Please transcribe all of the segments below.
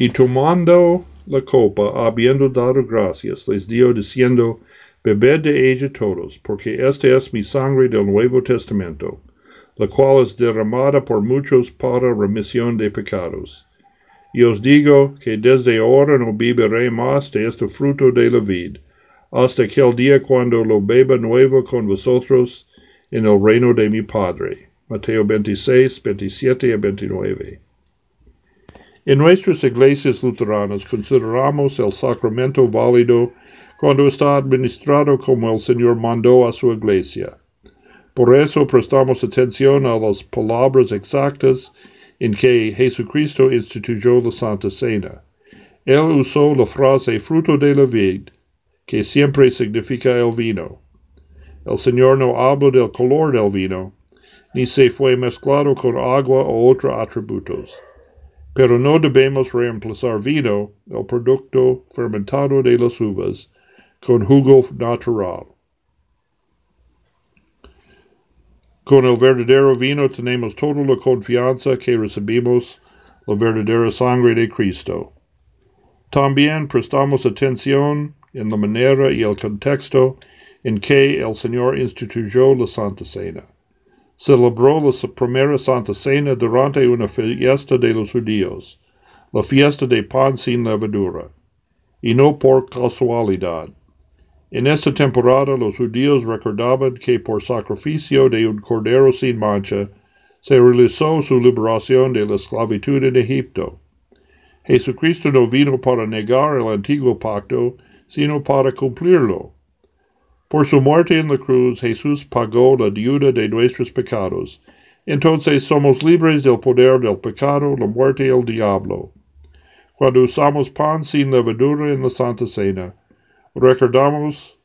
Y tomando la copa, habiendo dado gracias, les dio diciendo, Bebed de ella todos, porque esta es mi sangre del Nuevo Testamento, la cual es derramada por muchos para remisión de pecados. Y os digo que desde ahora no beberé más de este fruto de la vid, hasta aquel día cuando lo beba nuevo con vosotros en el reino de mi Padre. Mateo 26, 27 y 29. En nuestras iglesias luteranas consideramos el sacramento válido cuando está administrado como el Señor mandó a su iglesia. Por eso prestamos atención a las palabras exactas en que Jesucristo instituyó la Santa Cena. Él usó la frase fruto de la vid, que siempre significa el vino. El Señor no habló del color del vino, ni se fue mezclado con agua o otros atributos. Pero no debemos reemplazar vino, el producto fermentado de las uvas, con jugo natural. Con el verdadero vino tenemos toda la confianza que recibimos la verdadera sangre de Cristo. También prestamos atención en la manera y el contexto en que el Señor instituyó la Santa Cena celebró la primera Santa Cena durante una fiesta de los judíos, la fiesta de pan sin levadura, y no por casualidad. En esta temporada los judíos recordaban que por sacrificio de un cordero sin mancha se realizó su liberación de la esclavitud en Egipto. Jesucristo no vino para negar el antiguo pacto, sino para cumplirlo. Por su muerte en la cruz, Jesús pagó la deuda de nuestros pecados. Entonces somos libres del poder del pecado, la muerte y el diablo. Cuando usamos pan sin levadura en la Santa Cena, recordamos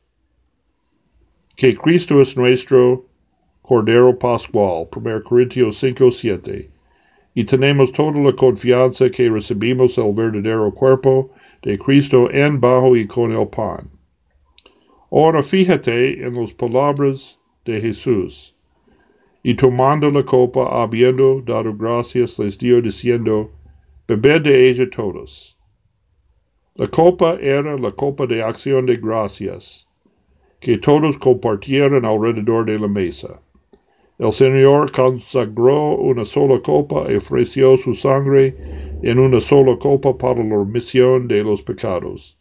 que Cristo es nuestro Cordero Pascual, 1 Corintios 5, 7, y tenemos toda la confianza que recibimos el verdadero cuerpo de Cristo en bajo y con el pan. Ahora fíjate en las palabras de Jesús. Y tomando la copa, habiendo dado gracias, les dio diciendo, bebed de ella todos. La copa era la copa de acción de gracias, que todos compartieron alrededor de la mesa. El Señor consagró una sola copa y ofreció su sangre en una sola copa para la remisión de los pecados.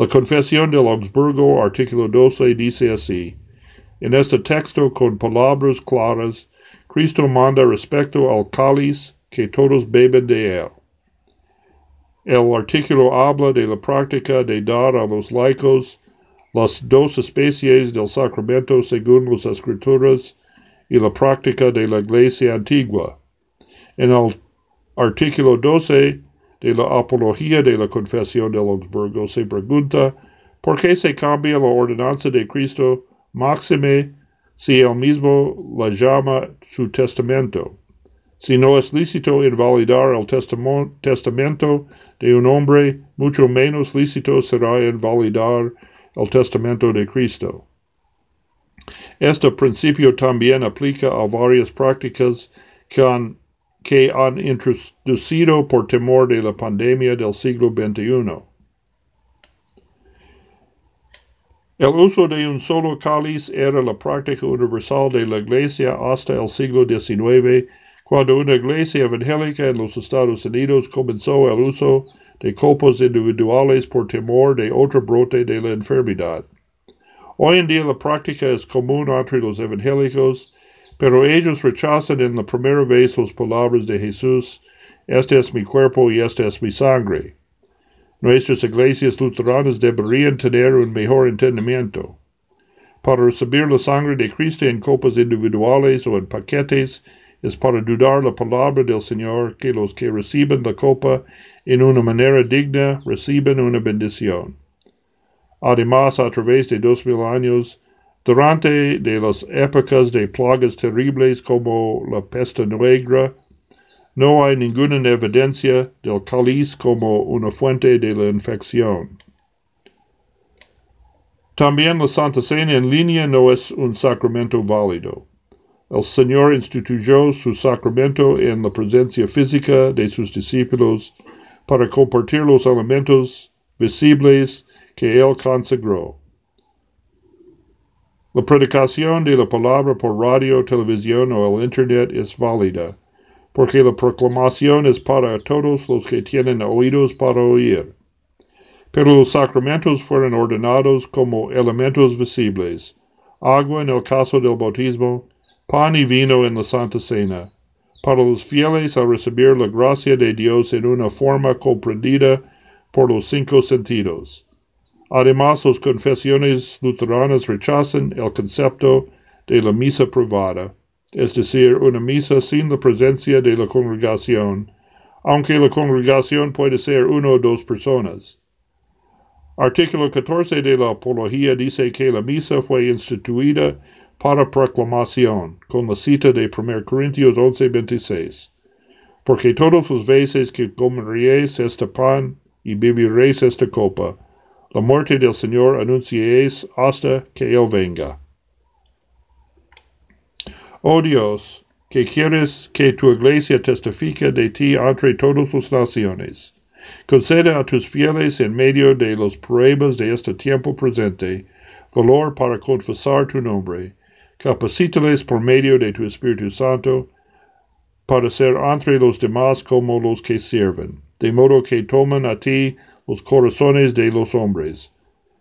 La confesión del Augsburgo, artículo 12, dice así. En este texto, con palabras claras, Cristo manda respecto al cáliz que todos beben de él. El artículo habla de la práctica de dar a los laicos las dos especies del sacramento según las escrituras y la práctica de la iglesia antigua. En el artículo 12 de la apología de la confesión de Augsburgo se pregunta por qué se cambia la ordenanza de Cristo máxime si él mismo la llama su testamento. Si no es lícito invalidar el testamento de un hombre, mucho menos lícito será invalidar el testamento de Cristo. Este principio también aplica a varias prácticas que han que han introducido por temor de la pandemia del siglo XXI. El uso de un solo cáliz era la práctica universal de la Iglesia hasta el siglo XIX, cuando una iglesia evangélica en los Estados Unidos comenzó el uso de copas individuales por temor de otro brote de la enfermedad. Hoy en día la práctica es común entre los evangélicos pero ellos rechazan en la primera vez las palabras de Jesús, este es mi cuerpo y esta es mi sangre. Nuestras iglesias luteranas deberían tener un mejor entendimiento. Para recibir la sangre de Cristo en copas individuales o en paquetes es para dudar la palabra del Señor que los que reciben la copa en una manera digna reciben una bendición. Además, a través de dos mil años, durante de las épocas de plagas terribles como la peste negra, no hay ninguna evidencia del cáliz como una fuente de la infección. También la Santa Cena en línea no es un sacramento válido. El Señor instituyó su sacramento en la presencia física de sus discípulos para compartir los elementos visibles que Él consagró. La predicación de la palabra por radio, televisión o el Internet es válida, porque la proclamación es para todos los que tienen oídos para oír. Pero los sacramentos fueron ordenados como elementos visibles, agua en el caso del bautismo, pan y vino en la Santa Cena, para los fieles a recibir la gracia de Dios en una forma comprendida por los cinco sentidos. Además, las confesiones luteranas rechazan el concepto de la misa privada, es decir, una misa sin la presencia de la congregación, aunque la congregación puede ser una o dos personas. Artículo 14 de la Apología dice que la misa fue instituida para proclamación, con la cita de 1 Corintios 11:26. Porque todos los veces que comeréis este pan y beberéis esta copa, la muerte del Señor anunciéis hasta que Él venga. Oh Dios, que quieres que tu iglesia testifique de ti entre todas las naciones. Concede a tus fieles en medio de los pruebas de este tiempo presente valor para confesar tu nombre. Capacítales por medio de tu Espíritu Santo para ser entre los demás como los que sirven, de modo que toman a ti los corazones de los hombres.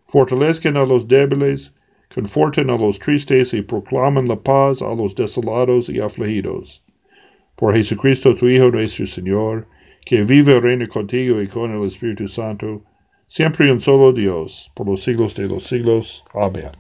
Fortalezcan a los débiles, conforten a los tristes y proclaman la paz a los desolados y afligidos. Por Jesucristo tu Hijo nuestro Señor, que vive y reina contigo y con el Espíritu Santo, siempre y un solo Dios, por los siglos de los siglos. Amén.